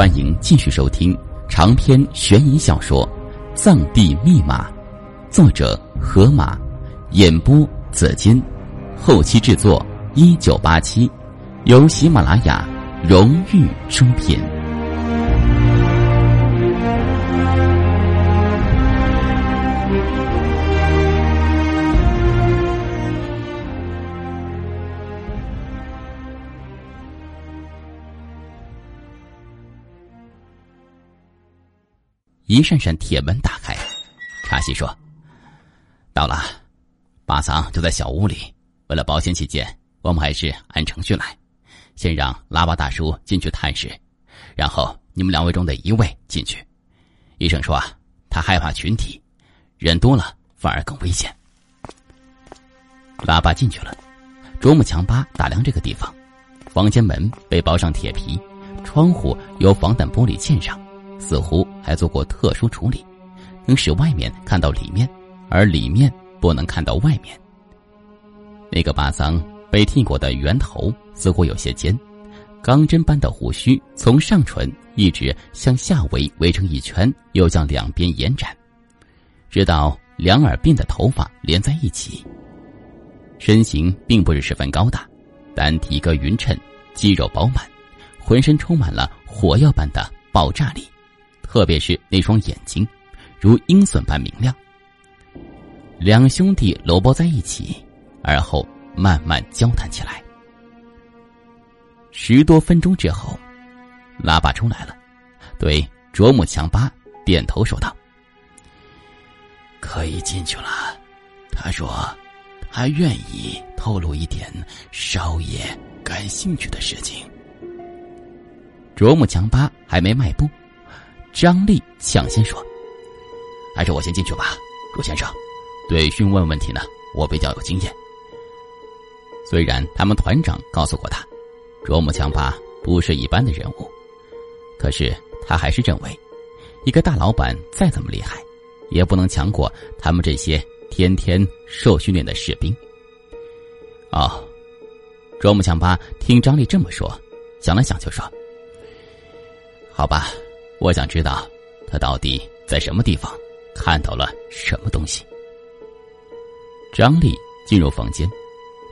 欢迎继续收听长篇悬疑小说《藏地密码》，作者河马，演播紫金，后期制作一九八七，由喜马拉雅荣誉出品。一扇扇铁门打开，查西说：“到了，巴桑就在小屋里。为了保险起见，我们还是按程序来，先让拉巴大叔进去探视，然后你们两位中的一位进去。医生说啊，他害怕群体，人多了反而更危险。”拉巴进去了，啄木强巴打量这个地方，房间门被包上铁皮，窗户由防弹玻璃嵌上。似乎还做过特殊处理，能使外面看到里面，而里面不能看到外面。那个巴桑被剃过的圆头似乎有些尖，钢针般的胡须从上唇一直向下围围成一圈，又向两边延展，直到两耳鬓的头发连在一起。身形并不是十分高大，但体格匀称，肌肉饱满，浑身充满了火药般的爆炸力。特别是那双眼睛，如鹰隼般明亮。两兄弟搂抱在一起，而后慢慢交谈起来。十多分钟之后，拉巴出来了，对卓木强巴点头说道：“可以进去了。”他说：“他愿意透露一点少爷感兴趣的事情。”卓木强巴还没迈步。张丽抢先说：“还是我先进去吧，朱先生。对询问问题呢，我比较有经验。虽然他们团长告诉过他，卓木强巴不是一般的人物，可是他还是认为，一个大老板再怎么厉害，也不能强过他们这些天天受训练的士兵。”哦，卓木强巴听张丽这么说，想了想就说：“好吧。”我想知道，他到底在什么地方看到了什么东西。张丽进入房间，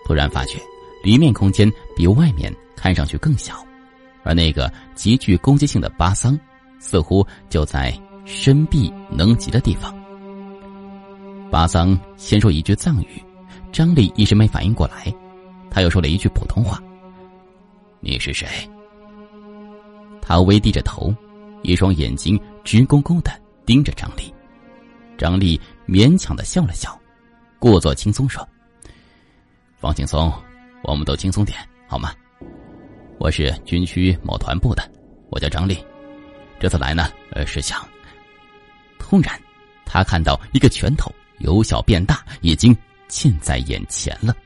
突然发觉里面空间比外面看上去更小，而那个极具攻击性的巴桑似乎就在深壁能及的地方。巴桑先说一句藏语，张丽一时没反应过来，他又说了一句普通话：“你是谁？”他微低着头。一双眼睛直勾勾的盯着张丽，张丽勉强的笑了笑，故作轻松说：“放轻松，我们都轻松点好吗？我是军区某团部的，我叫张丽，这次来呢，呃，是想……”突然，他看到一个拳头由小变大，已经近在眼前了。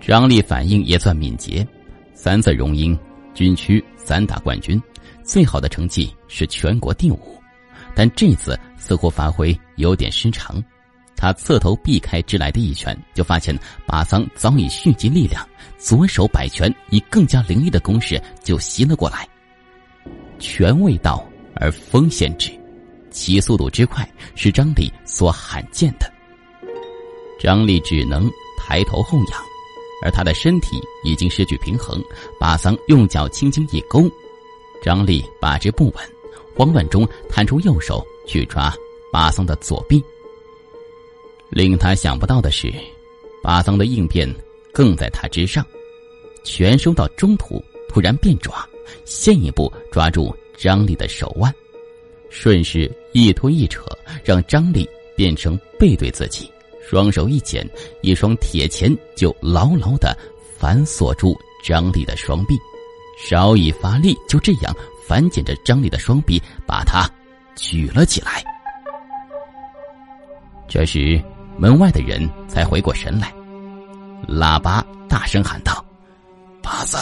张丽反应也算敏捷，三次荣膺军区散打冠军。最好的成绩是全国第五，但这次似乎发挥有点失常。他侧头避开直来的一拳，就发现巴桑早已蓄积力量，左手摆拳，以更加凌厉的攻势就袭了过来。拳未到而风先至，其速度之快是张力所罕见的。张力只能抬头后仰，而他的身体已经失去平衡。巴桑用脚轻轻一勾。张力把持不稳，慌乱中探出右手去抓巴桑的左臂。令他想不到的是，巴桑的应变更在他之上，拳收到中途突然变爪，先一步抓住张力的手腕，顺势一推一扯，让张力变成背对自己，双手一剪，一双铁钳就牢牢的反锁住张力的双臂。稍一发力，就这样反剪着张力的双臂，把他举了起来。这时，门外的人才回过神来，喇叭大声喊道：“巴桑，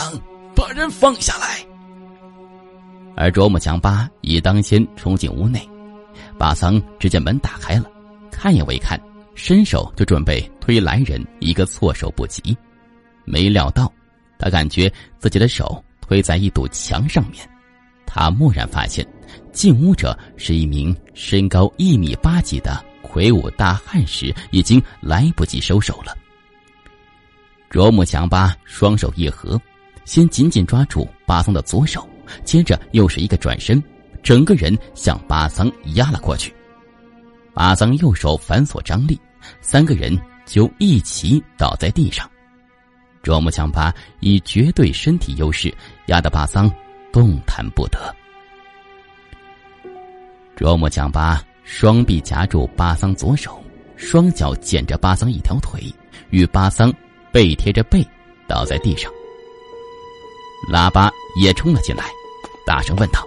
把人放下来！”而卓木强巴已当先冲进屋内，巴桑只见门打开了，看也未看，伸手就准备推来人一个措手不及，没料到，他感觉自己的手。推在一堵墙上面，他蓦然发现，进屋者是一名身高一米八几的魁梧大汉时，已经来不及收手了。卓木强巴双手一合，先紧紧抓住巴桑的左手，接着又是一个转身，整个人向巴桑压了过去。巴桑右手反锁张力，三个人就一起倒在地上。卓木强巴以绝对身体优势压得巴桑动弹不得。卓木强巴双臂夹住巴桑左手，双脚剪着巴桑一条腿，与巴桑背贴着背倒在地上。喇叭也冲了进来，大声问道：“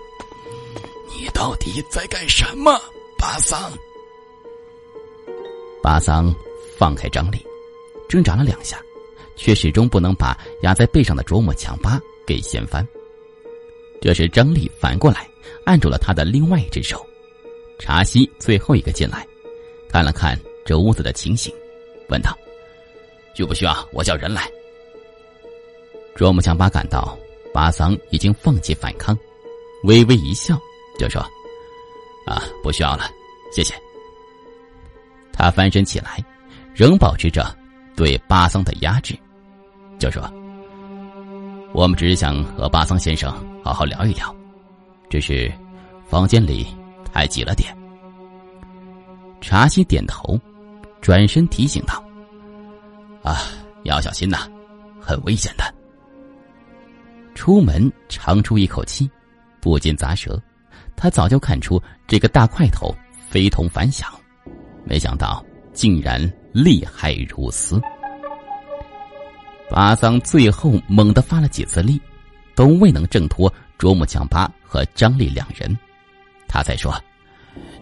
你到底在干什么，巴桑？”巴桑放开张力，挣扎了两下。却始终不能把压在背上的卓木强巴给掀翻。这时，张力反过来按住了他的另外一只手。茶西最后一个进来，看了看这屋子的情形，问道：“需不需要我叫人来？”卓木强巴感到巴桑已经放弃反抗，微微一笑，就说：“啊，不需要了，谢谢。”他翻身起来，仍保持着对巴桑的压制。就说：“我们只是想和巴桑先生好好聊一聊，只是房间里太挤了点。”茶西点头，转身提醒道：“啊，要小心呐，很危险的。”出门长出一口气，不禁咂舌。他早就看出这个大块头非同凡响，没想到竟然厉害如斯。巴桑最后猛地发了几次力，都未能挣脱卓木强巴和张力两人。他才说：“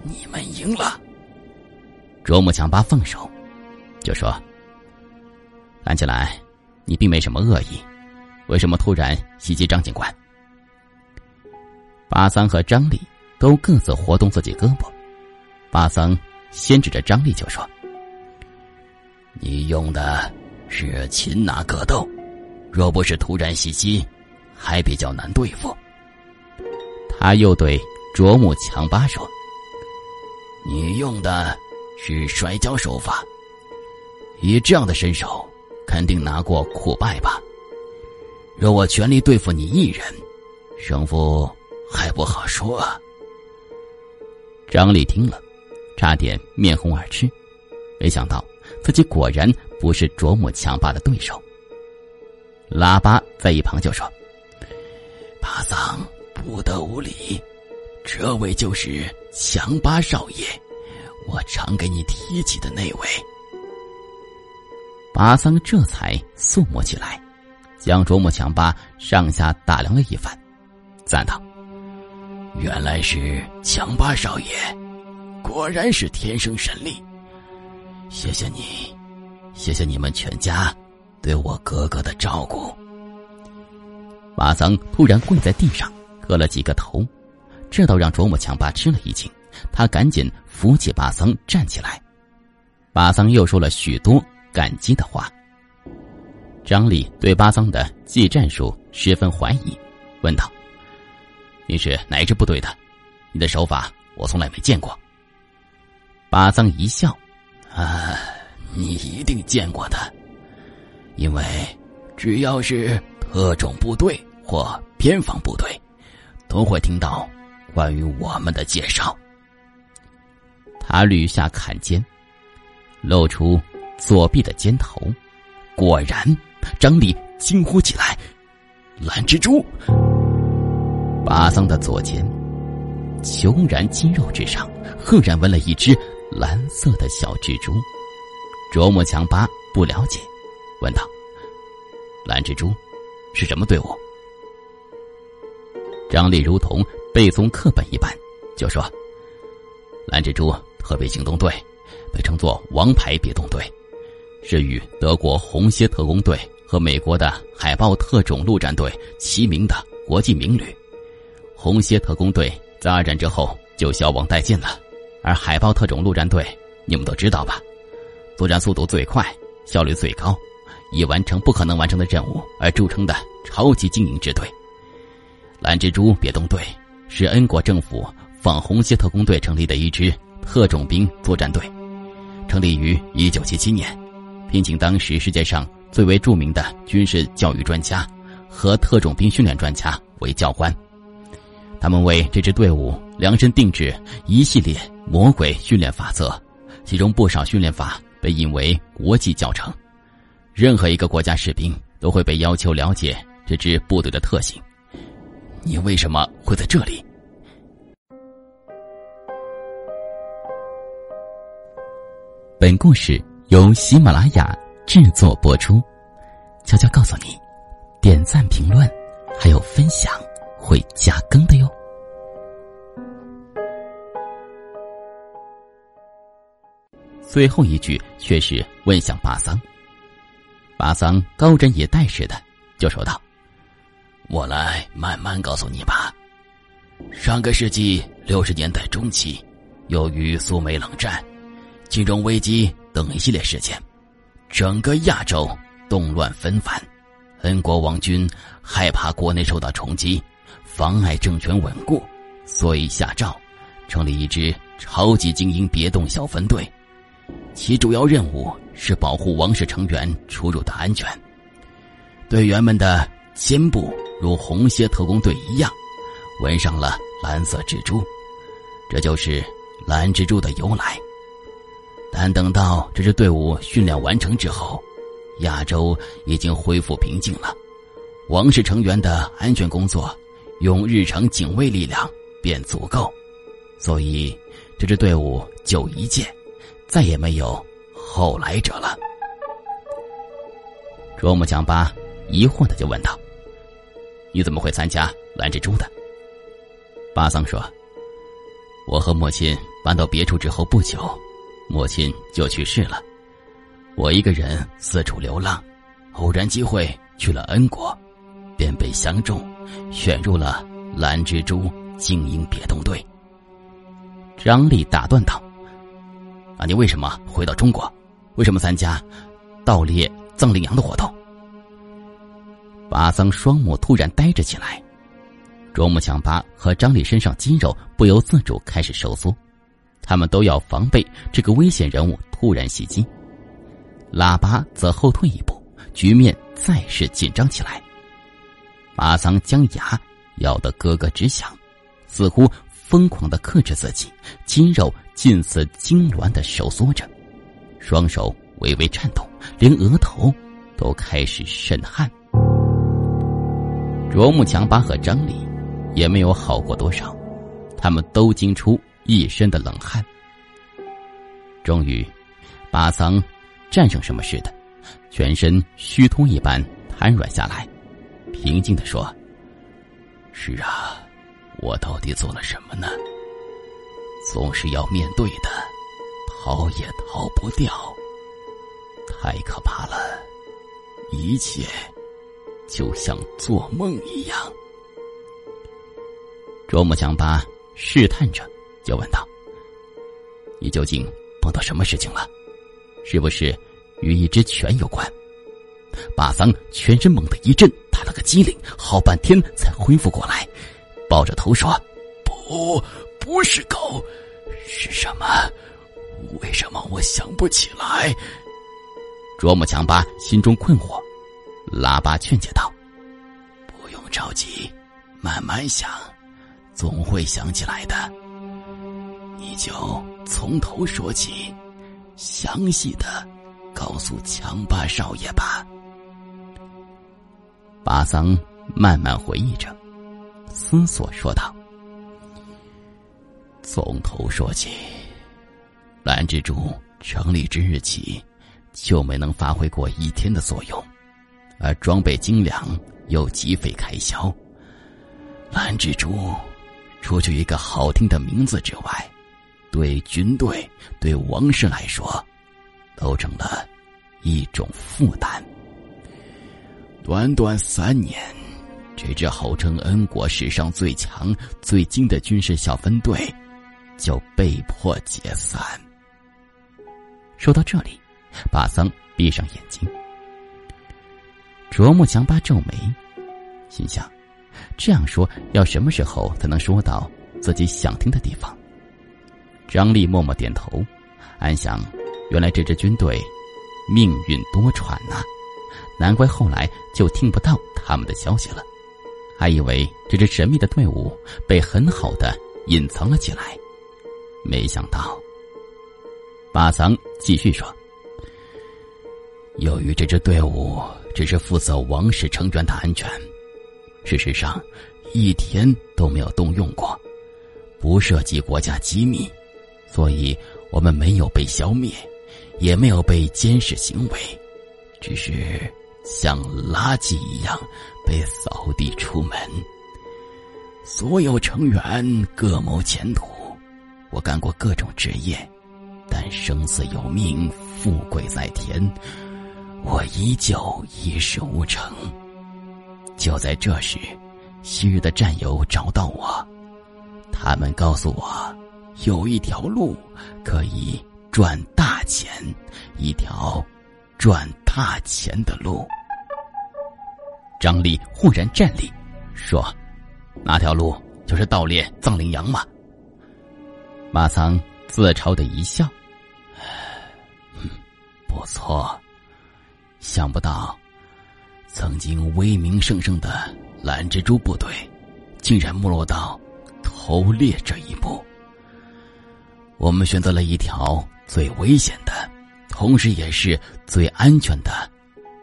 你们赢了。”卓木强巴放手，就说：“看起来你并没什么恶意，为什么突然袭击张警官？”巴桑和张力都各自活动自己胳膊。巴桑先指着张力就说：“你用的。”是擒拿格斗，若不是突然袭击，还比较难对付。他又对卓木强巴说：“你用的是摔跤手法，以这样的身手，肯定拿过苦败吧？若我全力对付你一人，胜负还不好说。”。张力听了，差点面红耳赤，没想到自己果然。不是卓木强巴的对手。喇叭在一旁就说：“巴桑不得无礼，这位就是强巴少爷，我常给你提起的那位。”巴桑这才肃穆起来，将卓木强巴上下打量了一番，赞道：“原来是强巴少爷，果然是天生神力，谢谢你。”谢谢你们全家对我哥哥的照顾。巴桑突然跪在地上，磕了几个头，这倒让卓木强巴吃了一惊。他赶紧扶起巴桑站起来。巴桑又说了许多感激的话。张力对巴桑的技战术十分怀疑，问道：“你是哪支部队的？你的手法我从来没见过。”巴桑一笑：“啊。”你一定见过的，因为只要是特种部队或边防部队，都会听到关于我们的介绍。他捋下坎肩，露出左臂的肩头，果然，张力惊呼起来：“蓝蜘蛛！”巴桑的左肩，虬然肌肉之上，赫然纹了一只蓝色的小蜘蛛。卓木强巴不了解，问道：“蓝蜘蛛是什么队伍？”张力如同背诵课本一般，就说：“蓝蜘蛛特别行动队，被称作‘王牌别动队’，是与德国红蝎特工队和美国的海豹特种陆战队齐名的国际名旅。红蝎特工队在二战之后就消亡殆尽了，而海豹特种陆战队，你们都知道吧？”作战速度最快，效率最高，以完成不可能完成的任务而著称的超级精英支队。蓝蜘蛛别动队是恩国政府仿红蝎特工队成立的一支特种兵作战队，成立于一九七七年，聘请当时世界上最为著名的军事教育专家和特种兵训练专家为教官。他们为这支队伍量身定制一系列魔鬼训练法则，其中不少训练法被引为国际教程。任何一个国家士兵都会被要求了解这支部队的特性。你为什么会在这里？本故事由喜马拉雅制作播出。悄悄告诉你，点赞、评论还有分享会加更的哟。最后一句却是问向巴桑。巴桑高枕以待似的就说道。我来慢慢告诉你吧。上个世纪六十年代中期，由于苏美冷战、金融危机等一系列事件，整个亚洲动乱纷繁。恩国王军害怕国内受到冲击，妨碍政权稳固，所以下诏成立一支超级精英别动小分队，其主要任务是保护王室成员出入的安全。队员们的肩部。如红蝎特工队一样，纹上了蓝色蜘蛛，这就是蓝蜘蛛的由来。但等到这支队伍训练完成之后，亚洲已经恢复平静了，王室成员的安全工作用日常警卫力量便足够，所以这支队伍就一届，再也没有后来者了。卓木强巴疑惑的就问道。你怎么会参加蓝蜘蛛的？巴桑说：“我和母亲搬到别处之后不久，母亲就去世了。我一个人四处流浪，偶然机会去了恩国，便被相中，选入了蓝蜘蛛精英别动队。”张力打断道：“啊你为什么回到中国？为什么参加盗猎藏羚羊的活动？”巴桑双目突然呆着起来，卓木强巴和张力身上肌肉不由自主开始收缩，他们都要防备这个危险人物突然袭击。喇叭则后退一步，局面再是紧张起来。巴桑将牙咬得咯咯直响，似乎疯狂的克制自己，肌肉近似痉挛的收缩着，双手微微颤抖，连额头都开始渗汗。卓木强巴和张力也没有好过多少，他们都惊出一身的冷汗。终于，巴桑战胜什么似的，全身虚脱一般瘫软下来，平静的说：“是啊，我到底做了什么呢？总是要面对的，逃也逃不掉，太可怕了，一切。”就像做梦一样，卓木强巴试探着就问道：“你究竟碰到什么事情了？是不是与一只犬有关？”巴桑全身猛地一震，打了个激灵，好半天才恢复过来，抱着头说：“不，不是狗，是什么？为什么我想不起来？”卓木强巴心中困惑。拉巴劝解道：“不用着急，慢慢想，总会想起来的。你就从头说起，详细的告诉强巴少爷吧。”巴桑慢慢回忆着，思索说道：“从头说起，蓝蜘蛛成立之日起，就没能发挥过一天的作用。”而装备精良又极费开销，蓝蜘蛛除去一个好听的名字之外，对军队、对王室来说，都成了一种负担。短短三年，这支号称恩国史上最强、最精的军事小分队就被迫解散。说到这里，巴桑闭上眼睛。卓木强巴皱眉，心想：这样说，要什么时候才能说到自己想听的地方？张丽默默点头，暗想：原来这支军队命运多舛呐，难怪后来就听不到他们的消息了。还以为这支神秘的队伍被很好的隐藏了起来，没想到。巴桑继续说：“由于这支队伍只是负责王室成员的安全，事实上一天都没有动用过，不涉及国家机密，所以我们没有被消灭，也没有被监视行为，只是像垃圾一样被扫地出门。所有成员各谋前途，我干过各种职业。”但生死有命，富贵在天，我依旧一事无成。就在这时，昔日的战友找到我，他们告诉我，有一条路可以赚大钱，一条赚踏前的路。张丽忽然站立，说：“那条路就是盗猎藏羚羊吗？”马仓自嘲的一笑。不错，想不到，曾经威名盛盛的蓝蜘蛛部队，竟然没落到偷猎这一步。我们选择了一条最危险的，同时也是最安全的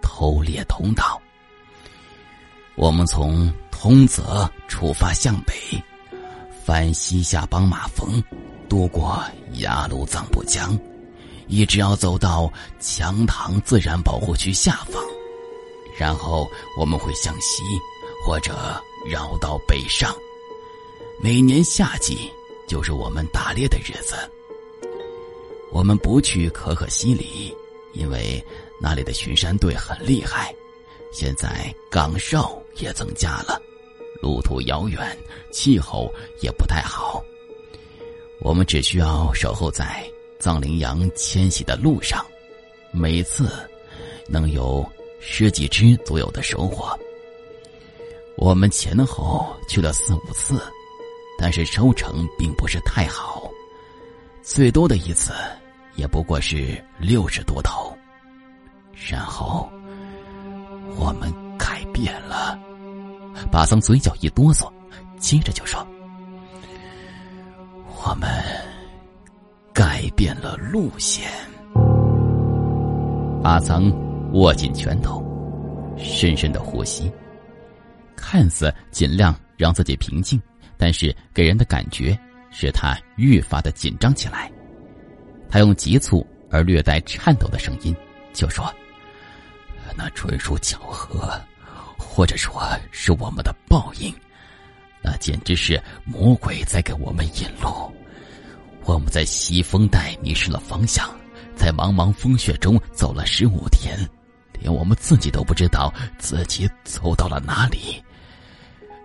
偷猎通道。我们从通泽出发向北，翻西夏邦马峰，渡过雅鲁藏布江。一直要走到强塘自然保护区下方，然后我们会向西，或者绕到北上。每年夏季就是我们打猎的日子。我们不去可可西里，因为那里的巡山队很厉害。现在岗哨也增加了，路途遥远，气候也不太好。我们只需要守候在。藏羚羊迁徙的路上，每次能有十几只左右的收获。我们前后去了四五次，但是收成并不是太好，最多的一次也不过是六十多头。然后我们改变了。巴桑嘴角一哆嗦，接着就说：“我们。”改变了路线。阿桑握紧拳头，深深的呼吸，看似尽量让自己平静，但是给人的感觉使他愈发的紧张起来。他用急促而略带颤抖的声音就说：“那纯属巧合，或者说是我们的报应。那简直是魔鬼在给我们引路。”我们在西风带迷失了方向，在茫茫风雪中走了十五天，连我们自己都不知道自己走到了哪里。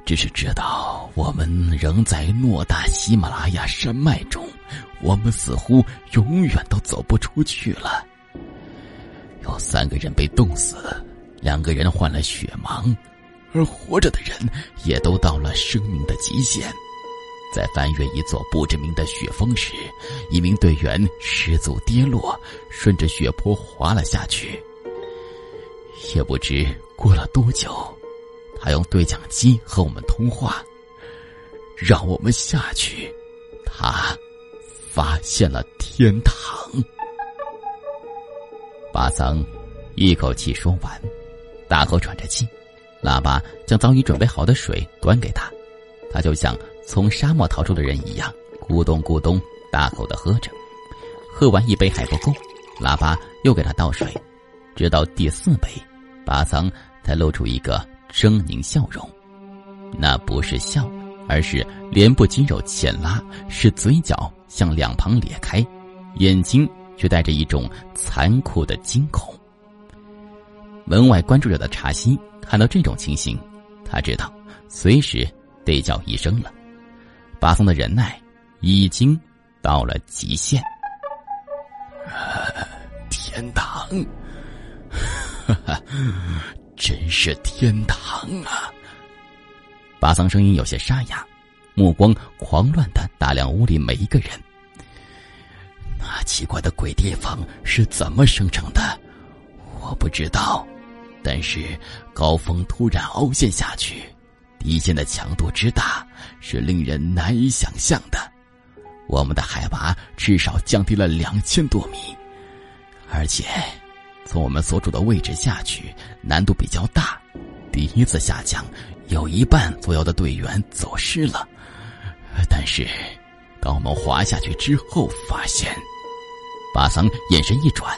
只是知道我们仍在偌大喜马拉雅山脉中，我们似乎永远都走不出去了。有三个人被冻死，两个人患了雪盲，而活着的人也都到了生命的极限。在翻越一座不知名的雪峰时，一名队员失足跌落，顺着雪坡滑了下去。也不知过了多久，他用对讲机和我们通话，让我们下去。他发现了天堂。巴桑一口气说完，大口喘着气，喇叭将早已准备好的水端给他，他就像。从沙漠逃出的人一样，咕咚咕咚大口的喝着，喝完一杯还不够，喇叭又给他倒水，直到第四杯，巴桑才露出一个狰狞笑容。那不是笑，而是脸部肌肉浅拉，使嘴角向两旁裂开，眼睛却带着一种残酷的惊恐。门外关注着的查西看到这种情形，他知道随时得叫医生了。巴松的忍耐已经到了极限。天堂，真是天堂啊！巴桑声音有些沙哑，目光狂乱的打量屋里每一个人。那奇怪的鬼地方是怎么生成的？我不知道，但是高峰突然凹陷下去，地陷的强度之大是令人难以想象的。我们的海拔至少降低了两千多米，而且从我们所处的位置下去难度比较大。第一次下降，有一半左右的队员走失了，但是当我们滑下去之后，发现巴桑眼神一转。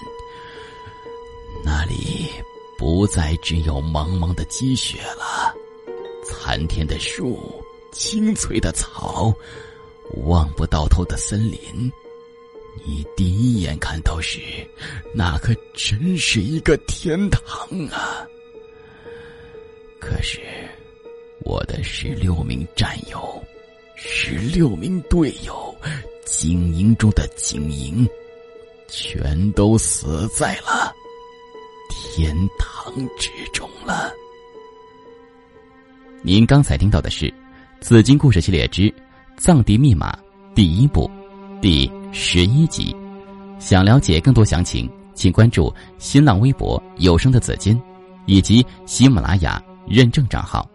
那里不再只有茫茫的积雪了，参天的树，青翠的草，望不到头的森林。你第一眼看到时，那可真是一个天堂啊！可是，我的十六名战友，十六名队友，精英中的精英，全都死在了。天堂之中了。您刚才听到的是《紫金故事系列之藏地密码》第一部第十一集。想了解更多详情，请关注新浪微博“有声的紫金”以及喜马拉雅认证账号。